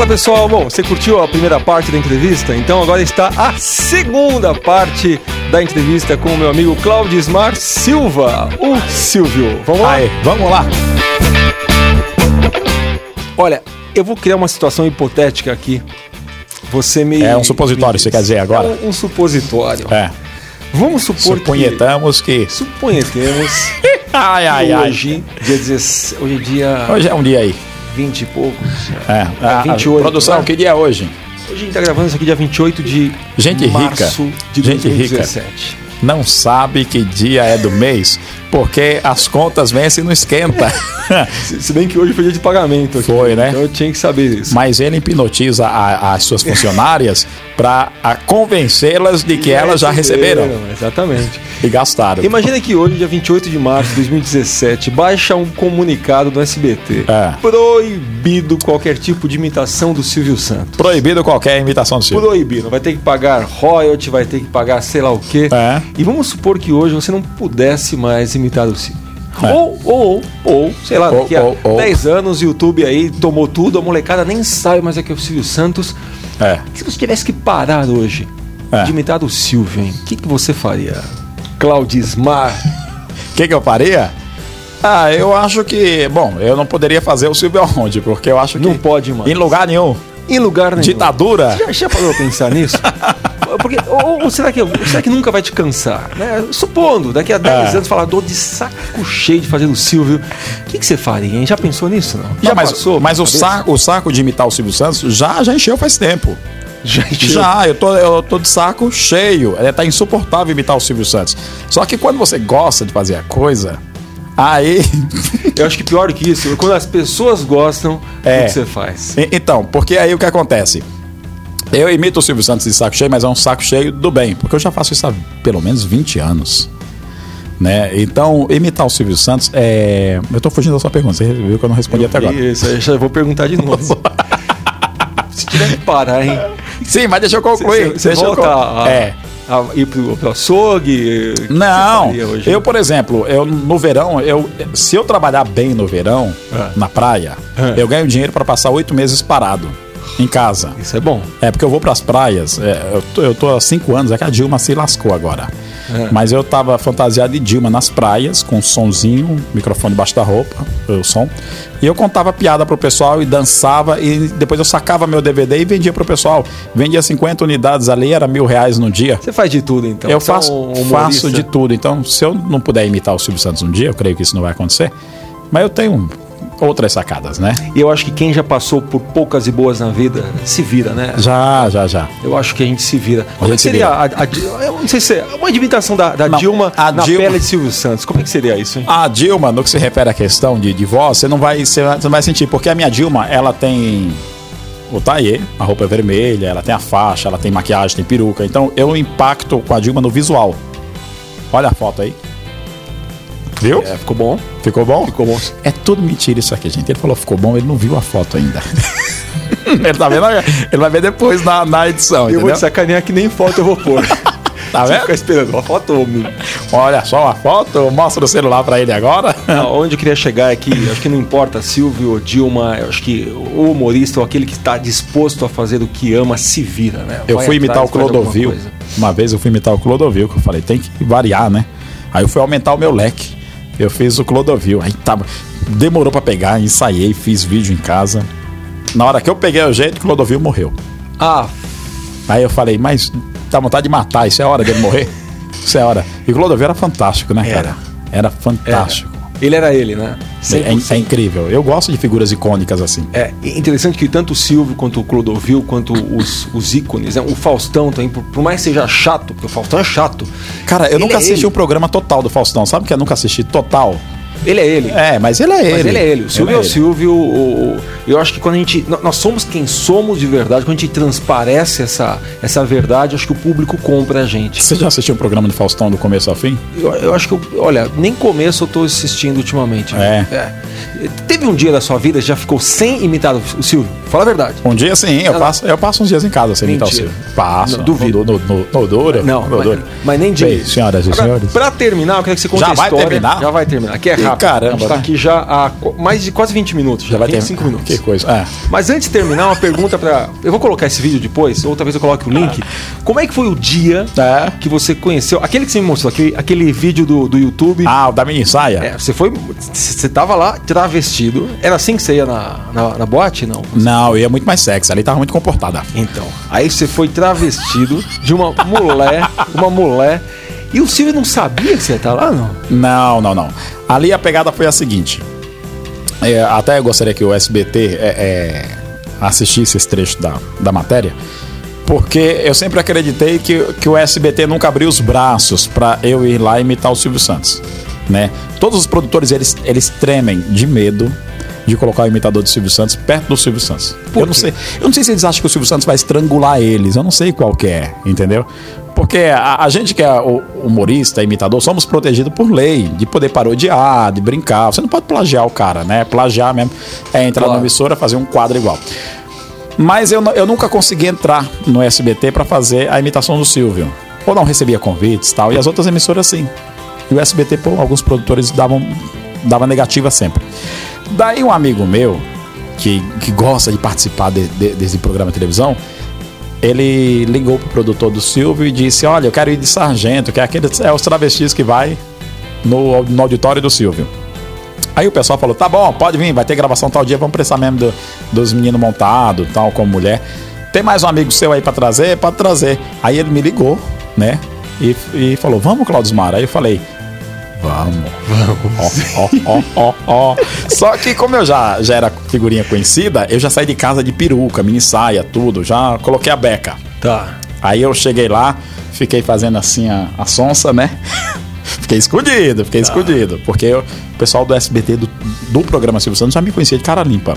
Fala pessoal, bom, você curtiu a primeira parte da entrevista? Então agora está a segunda parte da entrevista com o meu amigo Claudio Ismar Silva, o Silvio. Vamos lá? Aí, vamos lá. Olha, eu vou criar uma situação hipotética aqui. Você me. É um supositório, me- você quer dizer agora? É um, um supositório. É. Vamos supor Suponhetamos que. que. Suponhetemos. Ai, ai, ai. hoje, dia 16, hoje é dia Hoje é um dia aí. 20 e poucos. É. A, 28, a produção, né? que dia é hoje? Hoje a gente tá gravando isso aqui dia 28 de Gente rica. março de Gente rica. 2017. Não sabe que dia é do mês, porque as contas vencem no esquenta. Se, se bem que hoje foi dia de pagamento. Aqui, Foi, né? Então eu tinha que saber isso. Mas ele hipnotiza a- as suas funcionárias para convencê-las de que elas já receberam Exatamente. e gastaram. Imagina que hoje, dia 28 de março de 2017, baixa um comunicado do SBT É. proibido qualquer tipo de imitação do Silvio Santos. Proibido qualquer imitação do Silvio. Proibido. Vai ter que pagar royalty, vai ter que pagar sei lá o quê. É. E vamos supor que hoje você não pudesse mais imitar o Silvio. É. Ou, ou, ou, sei lá, Ou, daqui a ou, ou. 10 anos o YouTube aí tomou tudo, a molecada nem sabe mais é que é o Silvio Santos. É. Se você tivesse que parar hoje É. de imitar o Silvio, hein? O que, que você faria? Claudismar. O que, que eu faria? Ah, eu acho que. Bom, eu não poderia fazer o Silvio aonde, porque eu acho que. Não pode mais. Em lugar nenhum. Em lugar nenhum. Ditadura. Já, já parou pensar nisso? Porque, ou, ou será, que, será que nunca vai te cansar? né? Supondo, daqui a 10 É. anos, falar, dor de saco cheio de fazer o Silvio. O que, que você faria, hein? Já pensou nisso? Não, já mas passou? mas o, saco, o saco de imitar o Silvio Santos já, já encheu faz tempo. Já, encheu. Já, eu tô, eu tô de saco cheio. É, tá insuportável imitar o Silvio Santos. Só que quando você gosta de fazer a coisa, aí. Eu acho que pior do que isso, quando as pessoas gostam, É. o que você faz? Então, porque aí o que acontece? Eu imito o Silvio Santos de saco cheio, mas é um saco cheio do bem, porque eu já faço isso há pelo menos 20 anos. Né? Então, imitar o Silvio Santos é. Eu tô fugindo da sua pergunta, você viu que eu não respondi até agora. Isso, aí já vou perguntar de novo. Se tiver que parar, hein? Sim, mas deixa eu concluir. Você eu volta con- a, É. a ir pro, pro açougue? Não, eu, por exemplo, eu no verão, eu, se eu trabalhar bem no verão, É. na praia, É. eu ganho dinheiro para passar oito meses parado em casa. Isso é bom. É, porque eu vou pras praias, é, eu, tô, eu tô há cinco anos, é que a Dilma se lascou agora. É. Mas eu tava fantasiado de Dilma nas praias, com um sonzinho, microfone debaixo da roupa, o som. E eu contava piada pro pessoal e dançava, e depois eu sacava meu DVD e vendia pro pessoal. Vendia 50 unidades ali, era mil reais no dia. Você faz de tudo, então. Eu Você é faço, um humorista. faço de tudo. Então, se eu não puder imitar o Silvio Santos um dia, eu creio que isso não vai acontecer. Mas eu tenho outras sacadas, né? E eu acho que quem já passou por poucas e boas na vida se vira, né? Já, já, já. Eu acho que a gente se vira. Como é que se seria a, a- eu não sei se é uma imitação da, da Não, Dilma a na Dilma- pele de Silvio Santos. Como é que seria isso, hein? A Dilma, no que se refere à questão de, de voz, você não vai, você não vai sentir, porque a minha Dilma, ela tem o taillé, a roupa é vermelha, ela tem a faixa, ela tem maquiagem, tem peruca. Então eu impacto com a Dilma no visual. Olha a foto aí. Viu? É, ficou bom. Ficou bom? Ficou bom. É tudo mentira isso aqui, gente. Ele falou ficou bom, ele não viu a foto ainda. ele tá vendo? Ele vai ver depois na, na edição, Eu vou entendeu? te sacanear que nem foto eu vou pôr. Tá vendo? fica esperando uma foto, meu. Olha só a foto, mostra o celular pra ele agora. Não, onde eu queria chegar é que acho que não importa Silvio ou Dilma, eu acho que o humorista ou aquele que está disposto a fazer o que ama se vira, né? Eu Vai fui imitar o atrás, alguma Clodovil. Uma vez eu fui imitar o Clodovil, que eu falei, tem que variar, né? Aí eu fui aumentar o meu leque. Eu fiz o Clodovil. Aí tava. Demorou pra pegar, ensaiei, fiz vídeo em casa. Na hora que eu peguei o jeito, o Clodovil morreu. Ah, Aí eu falei, mas dá vontade de matar, isso é hora dele morrer? Isso é hora. E o Clodovil era fantástico, né, cara? Era fantástico. Ele era ele, né? É, é incrível. Eu gosto de figuras icônicas assim. É interessante que tanto o Silvio quanto o Clodovil, quanto os, os ícones, né? o Faustão também, por, por mais que seja chato, porque o Faustão é chato. Cara, eu nunca é assisti ele. o programa total do Faustão. Sabe que eu nunca assisti total? Ele é ele. É, mas ele é ele. Mas ele é ele. O Silvio é, o ele. Silvio. o- o- eu acho que quando a gente. Nós somos quem somos de verdade, quando a gente transparece essa, essa verdade, acho que o público compra a gente. Você já assistiu o programa do Faustão do começo ao fim? Eu, eu acho que, eu, olha, nem começo eu tô assistindo ultimamente. É. Teve um dia da sua vida que já ficou sem imitar o Silvio? Fala a verdade. Um dia sim, eu passo, eu passo uns dias em casa sem imitar o Mentira. Silvio. Passo. Não, duvido. No, no, no. Não, no mas, duro. mas nem diga. senhoras e senhores. Pra terminar, eu quero que você conte Já a vai história. terminar? Já vai terminar. Aqui é rápido. caramba, a gente tá né? aqui já há mais de quase 20 minutos. Já, Já vai ter 25 minutos. Que coisa. É. Mas antes de terminar, uma pergunta pra. Eu vou colocar esse vídeo depois, ou talvez eu coloque o link. Como é que foi o dia É. que você conheceu. Aquele que você me mostrou, aquele, aquele vídeo do, do YouTube. Ah, o da mini saia? É, você foi. Você tava lá travestido. Era assim que você ia na, na, na boate? Não. Não, ia muito mais sexy. Ali tava muito comportada. Então. Aí você foi travestido de uma mulher. Uma mulher. E o Silvio não sabia que você ia estar lá, não? Não, não, não. Ali a pegada foi a seguinte. É, até eu gostaria que o SBT é, é, assistisse esse trecho da, da matéria, porque eu sempre acreditei que, que o SBT nunca abriu os braços para eu ir lá imitar o Silvio Santos, né? Todos os produtores eles, eles tremem de medo de colocar o imitador do Silvio Santos perto do Silvio Santos. Por Eu não quê? sei, eu não sei se eles acham que o Silvio Santos vai estrangular eles. Eu não sei qual que é, entendeu? Porque a, a gente que é o- humorista, imitador, somos protegidos por lei, de poder parodiar, de brincar. Você não pode plagiar o cara, né? Plagiar mesmo é entrar Claro. na emissora fazer um quadro igual. Mas eu, eu nunca consegui entrar no SBT para fazer a imitação do Silvio. Ou não recebia convites e tal. E as outras emissoras sim. E o SBT, alguns produtores davam, davam negativa sempre. Daí um amigo meu, que, que gosta de participar de- de- desse programa de televisão, ele ligou pro produtor do Silvio e disse: Olha, eu quero ir de sargento, que é aquele é os travestis que vai no, no auditório do Silvio. Aí o pessoal falou: tá bom, pode vir, vai ter gravação tal dia, vamos prestar mesmo do- dos meninos montados, tal, como mulher. Tem mais um amigo seu aí pra trazer? Pode trazer. Aí ele me ligou, né? E, e falou: vamos, Claudio Mar. Aí eu falei: vamos. Vamos. Ó, ó, ó, ó. Só que como eu já, já era figurinha conhecida, eu já saí de casa de peruca, mini saia, tudo. Já coloquei a beca. Tá. Aí eu cheguei lá, fiquei fazendo assim a, a sonsa, né? fiquei escondido, fiquei escondido. Porque eu- o pessoal do SBT, do, do programa Silvio Santos, já me conhecia de cara limpa.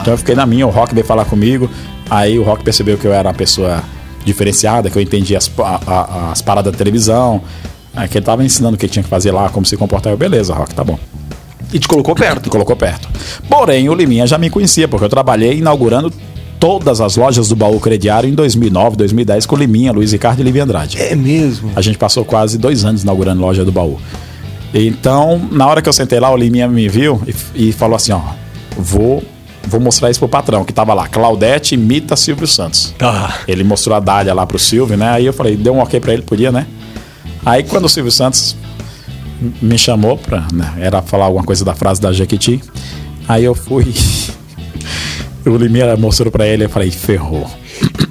Então eu fiquei na minha, o Rock veio falar comigo. Aí o Rock percebeu que eu era uma pessoa diferenciada, que eu entendia as, a- as paradas da televisão. Aí que ele tava ensinando o que tinha que fazer lá, como se comportar. Eu, beleza, Rock, tá bom. E te colocou perto. colocou perto. Porém, o Liminha já me conhecia, porque eu trabalhei inaugurando todas as lojas do baú crediário em 2009, 2010 com o Liminha, Luiz Ricardo e Livia Andrade. É mesmo. A gente passou quase dois anos inaugurando loja do baú. Então, na hora que eu sentei lá, o Liminha me viu e, e falou assim: ó, vou, vou mostrar isso pro patrão, que tava lá, Claudete imita Silvio Santos. Tá. Ele mostrou a dália lá pro Silvio, né? Aí eu falei, deu um ok pra ele, podia, né? Aí quando o Silvio Santos me chamou pra. né, era falar alguma coisa da frase da Jequiti. Aí eu fui. o Limeira mostrou pra ele, eu falei, ferrou.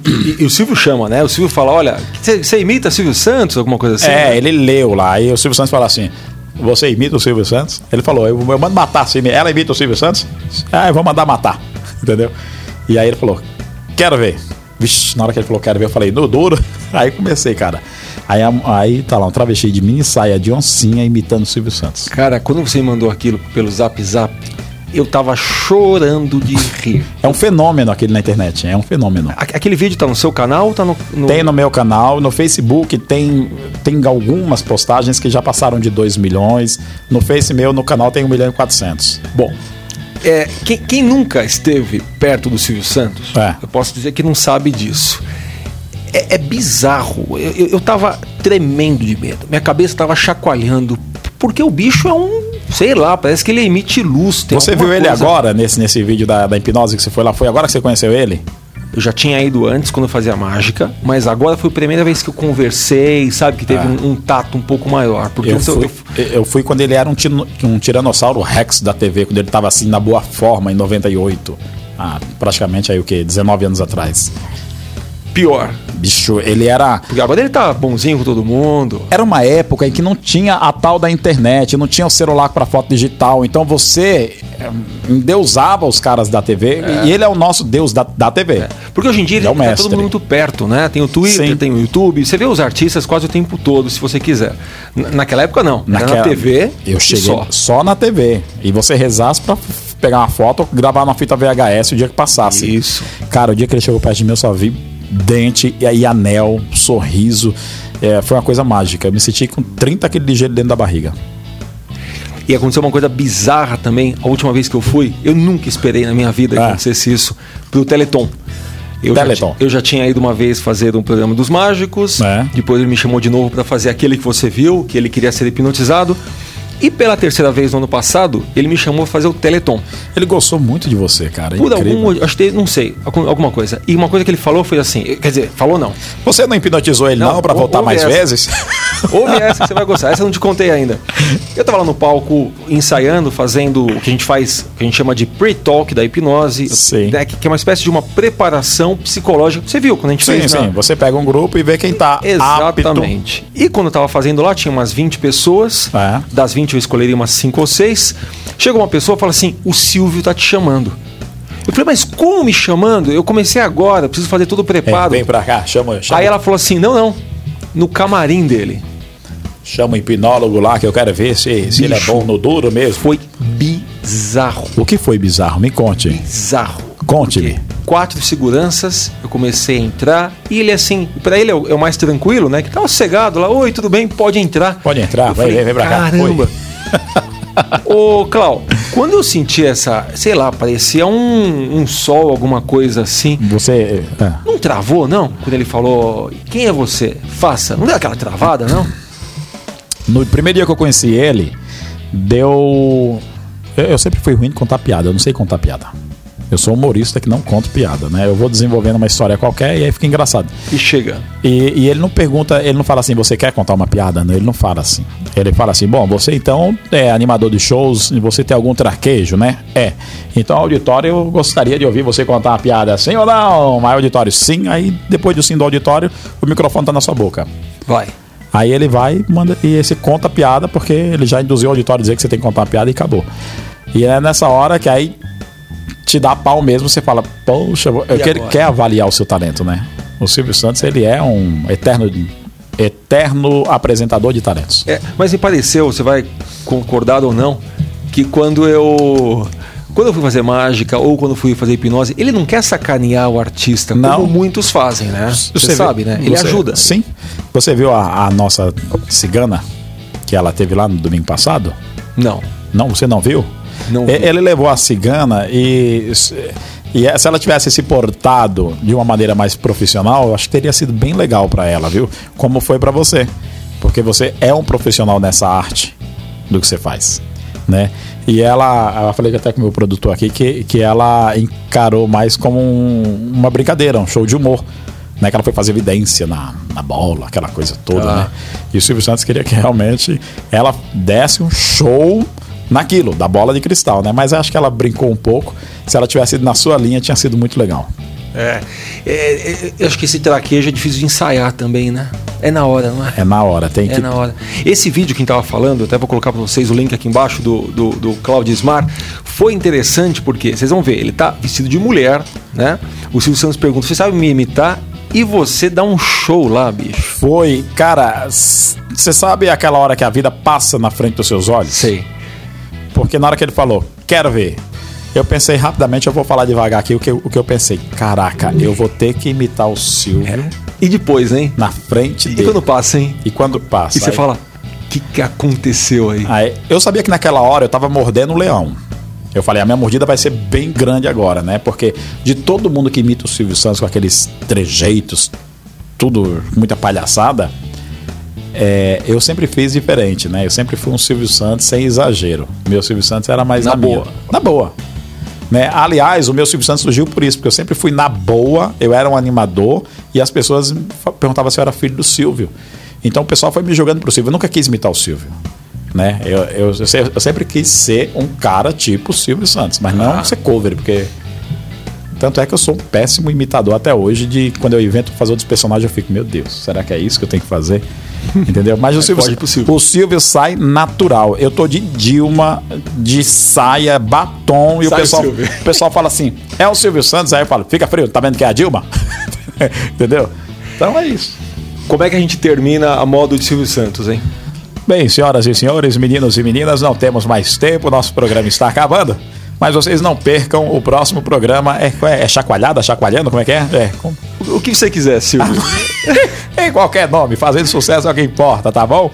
E, e o Silvio chama, né? O Silvio fala: olha, você imita Silvio Santos? Alguma coisa assim? É, ele leu lá. Aí o Silvio Santos falou assim: Você imita o Silvio Santos? Ele falou: Eu, eu mando matar. Imita- Ela imita o Silvio Santos? Ah, eu vou mandar matar. Entendeu? E aí ele falou: Quero ver. Vixe, na hora que ele falou quero ver, eu falei, no duro. Aí comecei, cara. Aí, aí tá lá, um travesti de mini saia de oncinha imitando o Silvio Santos. Cara, quando você me mandou aquilo pelo zap zap, eu tava chorando de rir. É um fenômeno aquele na internet, é um fenômeno. Aquele vídeo tá no seu canal ou tá no. no- Tem no meu canal, no Facebook tem, tem algumas postagens que já passaram de 2 milhões. No Face meu, no canal tem 1 milhão e 400. Bom, é, quem, quem nunca esteve perto do Silvio Santos, É. eu posso dizer que não sabe disso. É, é bizarro. Eu, eu, eu tava tremendo de medo. Minha cabeça tava chacoalhando. Porque o bicho é um. Sei lá, parece que ele emite luz. Você viu ele coisa- agora, nesse, nesse vídeo da, da hipnose que você foi lá? Foi agora que você conheceu ele? Eu já tinha ido antes quando eu fazia mágica, mas agora foi a primeira vez que eu conversei, sabe? Que teve Ah. um, um tato um pouco maior. Porque Eu fui, eu fui quando ele era um, um tiranossauro Rex da TV, quando ele tava assim na boa forma em 98. Ah, praticamente aí o que? 19 anos atrás. Pior. Bicho, ele era. Porque agora ele tá bonzinho com todo mundo. Era uma época em que não tinha a tal da internet, não tinha o celular para foto digital. Então você eh, endeusava os caras da TV e ele é o nosso deus da, da TV. Porque hoje em dia ele É o tá todo mundo muito perto, né? Tem o Twitter, Sim. tem o YouTube. Você vê os artistas quase o tempo todo, se você quiser. Naquela época, não. Era na TV. Eu cheguei só. só. na TV. E você rezasse pra pegar uma foto, gravar na fita VHS o dia que passasse. Isso. Cara, o dia que ele chegou perto de mim, eu só vi dente e aí anel, sorriso. É, foi uma coisa mágica. Eu me senti com 30 quilos de gelo dentro da barriga. E aconteceu uma coisa bizarra também. A última vez que eu fui, eu nunca esperei na minha vida que Ah. acontecesse isso pro Teleton. Eu Teleton. Já, eu já tinha ido uma vez fazer um programa dos mágicos. É. Depois ele me chamou de novo para fazer aquele que você viu, que ele queria ser hipnotizado. E pela terceira vez no ano passado, ele me chamou para fazer o Teleton. Ele gostou muito de você, cara. Por Incrível. algum acho que não sei, algum- alguma coisa. E uma coisa que ele falou foi assim, quer dizer, falou não. Você não hipnotizou ele não, Não, pra ou- voltar mais essa. vezes? Ouve essa que você vai gostar. Essa eu não te contei ainda. Eu tava lá no palco ensaiando, fazendo o que a gente faz, que a gente chama de pre-talk da hipnose, Sim. né, que é uma espécie de uma preparação psicológica. Você viu quando a gente sim, fez sim. na- Você pega um grupo e vê quem tá Exatamente. E quando eu tava fazendo lá, tinha umas 20 pessoas. É. Das 20 eu escolheria umas 5 ou 6. Chegou uma pessoa e fala assim: o Silvio tá te chamando. Eu falei, mas como me chamando? Eu comecei agora, preciso fazer tudo apto. É, preparo. vem pra cá, chama, chama, Aí ela falou assim: não, não. No camarim dele. chama o hipnólogo lá que eu quero ver se, se ele é bom no duro mesmo. Foi bizarro. O que foi bizarro? Me conte. Bizarro. Conte-me. Quatro seguranças, eu comecei a entrar e ele assim, pra ele é o, é o mais tranquilo, né? Que tava sossegado lá, oi, tudo bem, pode entrar. Pode entrar, Eu vai, falei, vem, vem pra cá. Caramba. Ô, Clau, quando eu senti essa, sei lá, parecia um, um sol, alguma coisa assim. Você. é. Não travou, não? Quando ele falou, quem é você? Faça. Não deu aquela travada, não? No primeiro dia que eu conheci ele, deu. Eu, eu sempre fui ruim de contar piada, eu não sei contar piada. Eu sou humorista que não conto piada, né? Eu vou desenvolvendo uma história qualquer e aí fica engraçado. E chega. E, e ele não pergunta, ele não fala assim, você quer contar uma piada? Não, ele não fala assim. Ele fala assim, bom, você então é animador de shows, e você tem algum traquejo, né? É. Então, auditório, eu gostaria de ouvir você contar uma piada sim ou não? Mas auditório, sim. Aí, depois do sim do auditório, o microfone tá na sua boca. Vai. Aí ele vai manda, e esse conta a piada, porque ele já induziu o auditório a dizer que você tem que contar uma piada e acabou. E é nessa hora que aí te dá pau mesmo, você fala, poxa, eu quero, agora? quer avaliar o seu talento, né? O Silvio Santos, ele é um eterno, eterno apresentador de talentos. É, mas me pareceu, você vai concordar ou não, que quando eu. Quando eu fui fazer mágica ou quando fui fazer hipnose, ele não quer sacanear o artista, Não. como muitos fazem, né? Você, vê- sabe, né? Ele você- ajuda. Sim. Você viu a, a nossa cigana que ela teve lá no domingo passado? Não. Não, você não viu? Não vi. Ele levou a cigana e, e se ela tivesse se portado de uma maneira mais profissional, eu acho que teria sido bem legal pra ela, viu? Como foi pra você. Porque você é um profissional nessa arte do que você faz, né? E ela, eu falei até com o meu produtor aqui que, que ela encarou mais como um- uma brincadeira, um show de humor. Né, que ela foi fazer evidência na, na bola, aquela coisa toda, Ah. né? E o Silvio Santos queria que realmente ela desse um show naquilo, da bola de cristal, né? Mas acho que ela brincou um pouco. Se ela tivesse ido na sua linha, tinha sido muito legal. É, é, é, eu acho que esse traquejo é difícil de ensaiar também, né? É na hora, não é? É na hora, tem É que. na hora. Esse vídeo que a gente tava falando, até vou colocar para vocês o link aqui embaixo do, do, do Claudio Smar, foi interessante porque, vocês vão ver, ele tá vestido de mulher, né? O Silvio Santos pergunta, você sabe me imitar? E você dá um show lá, bicho. Foi, cara, você sabe aquela hora que a vida passa na frente dos seus olhos? Sei. Porque na hora que ele falou, quero ver. Eu pensei rapidamente, eu vou falar devagar aqui o que, eu- o que eu pensei. Caraca, eu vou ter que imitar o Silvio E depois, hein? na frente E dele. quando passa, hein? E quando passa. E você aí- fala, o que, que aconteceu aí? Aí, eu sabia que naquela hora eu tava mordendo um leão. Eu falei, a minha mordida vai ser bem grande agora, né? Porque de todo mundo que imita o Silvio Santos com aqueles trejeitos, tudo, muita palhaçada, é, eu sempre fiz diferente, né? Eu sempre fui um Silvio Santos sem exagero. Meu Silvio Santos era mais Na na, minha. boa. Na boa. Né? Aliás, o meu Silvio Santos surgiu por isso, porque eu sempre fui na boa, eu era um animador e as pessoas perguntavam se eu era filho do Silvio. Então o pessoal foi me jogando pro Silvio. Eu nunca quis imitar o Silvio. Né? Eu, eu, eu sempre quis ser um cara tipo Silvio Santos, mas não Ah. ser cover, porque. Tanto é que eu sou um péssimo imitador até hoje. De quando eu invento fazer outros personagens, eu fico, meu Deus, será que é isso que eu tenho que fazer? Entendeu? Mas o Silvio, pro Silvio. o Silvio sai natural. Eu tô de Dilma, de saia, batom, e o Sai o pessoal, Silvio. o pessoal fala assim: é o Silvio Santos? Aí eu falo, fica frio, tá vendo que é a Dilma? Entendeu? Então é isso. Como é que a gente termina a modo de Silvio Santos, hein? Bem, senhoras e senhores, meninos e meninas, não temos mais tempo, nosso programa está acabando. Mas vocês não percam o próximo programa. É, é, é chacoalhada, chacoalhando? Como é que é? É, com- O, que você quiser, Silvio. em qualquer nome, fazendo sucesso é o que importa, tá bom?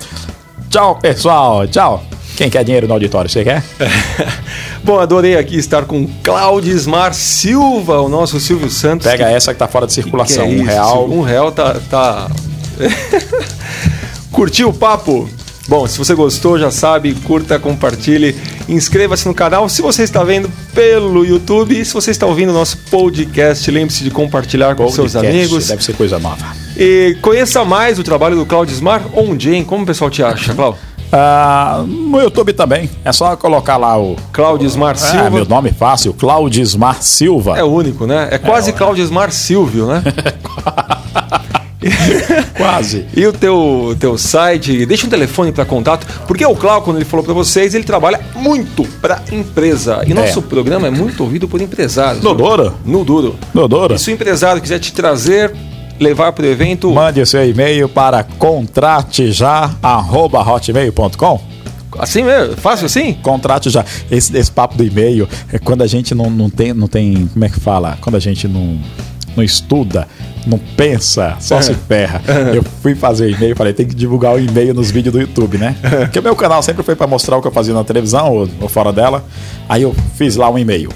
Tchau, pessoal. Tchau. Quem quer dinheiro no auditório? Você quer? Bom, adorei aqui estar com Claudismar Silva, o nosso Silvio Santos. Pega que, essa que tá fora de circulação. Que é um real. Um real tá. tá... Curtiu o papo? Bom, se você gostou, já sabe, curta, compartilhe, inscreva-se no canal. Se você está vendo pelo YouTube e se você está ouvindo o nosso podcast, lembre-se de compartilhar com podcast, seus amigos. Deve ser coisa nova. E conheça mais o trabalho do Claudismar. Onde, hein? Como o pessoal te acha, Cláudio? Uh, no YouTube também. É só colocar lá o. Claudismar Silva. É, meu nome fácil, Claudismar Silva. É único, né? É quase é, Claudismar Silvio, né? Quase. e o teu, teu site, deixa um telefone para contato, porque o Cláudio, quando ele falou para vocês, ele trabalha muito para empresa. E nosso é. programa é muito ouvido por empresários. No duro. No duro. No duro. E se o empresário quiser te trazer levar para o evento. Mande seu e-mail para contrateja.hotmail.com. Assim mesmo? Fácil assim? Contrate já. Esse, esse papo do e-mail é quando a gente não, não, tem, não tem. Como é que fala? Quando a gente não, não estuda, não pensa, só se ferra. Eu fui fazer e-mail, falei, tem que divulgar o e-mail nos vídeos do YouTube, né? Porque o meu canal sempre foi para mostrar o que eu fazia na televisão ou, ou fora dela. Aí eu fiz lá um e-mail.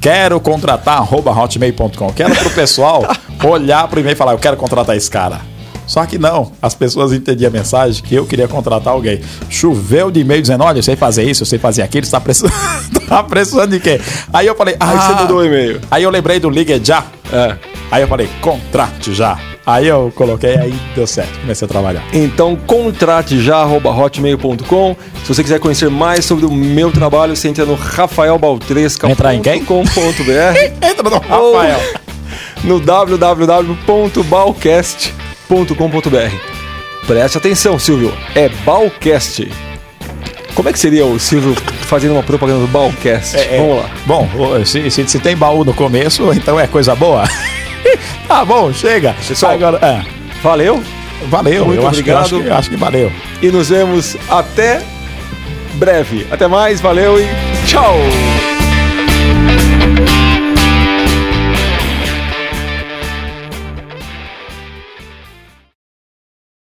Quero contratar hotmail.com. Quero pro pessoal olhar pro e-mail e falar, eu quero contratar esse cara. Só que não, as pessoas entendiam a mensagem que eu queria contratar alguém. Choveu de e-mail dizendo: olha, eu sei fazer isso, eu sei fazer aquilo, está precisando, tá precisando de quê? Aí eu falei: ah, aí você ah. mudou o e-mail. Aí eu lembrei do Ligue Já. É. Aí eu falei: contrate já. Aí eu coloquei, aí deu certo, comecei a trabalhar. Então, contrate já, hotmail.com. Se você quiser conhecer mais sobre o meu trabalho, você entra no rafaelbaltresca.com.br. Entra em quem? entra no Rafael. no www.balcast.com.br. Preste atenção, Silvio, é Balcast. Como é que seria o Silvio fazendo uma propaganda do Balcast? É, é. Vamos lá. Bom, se, se, se tem baú no começo, então é coisa boa. tá bom, chega. Pessoal, Agora, é. valeu. Valeu, Muito eu obrigado. Acho que, acho, que, acho que valeu. E nos vemos até breve. Até mais, valeu e tchau!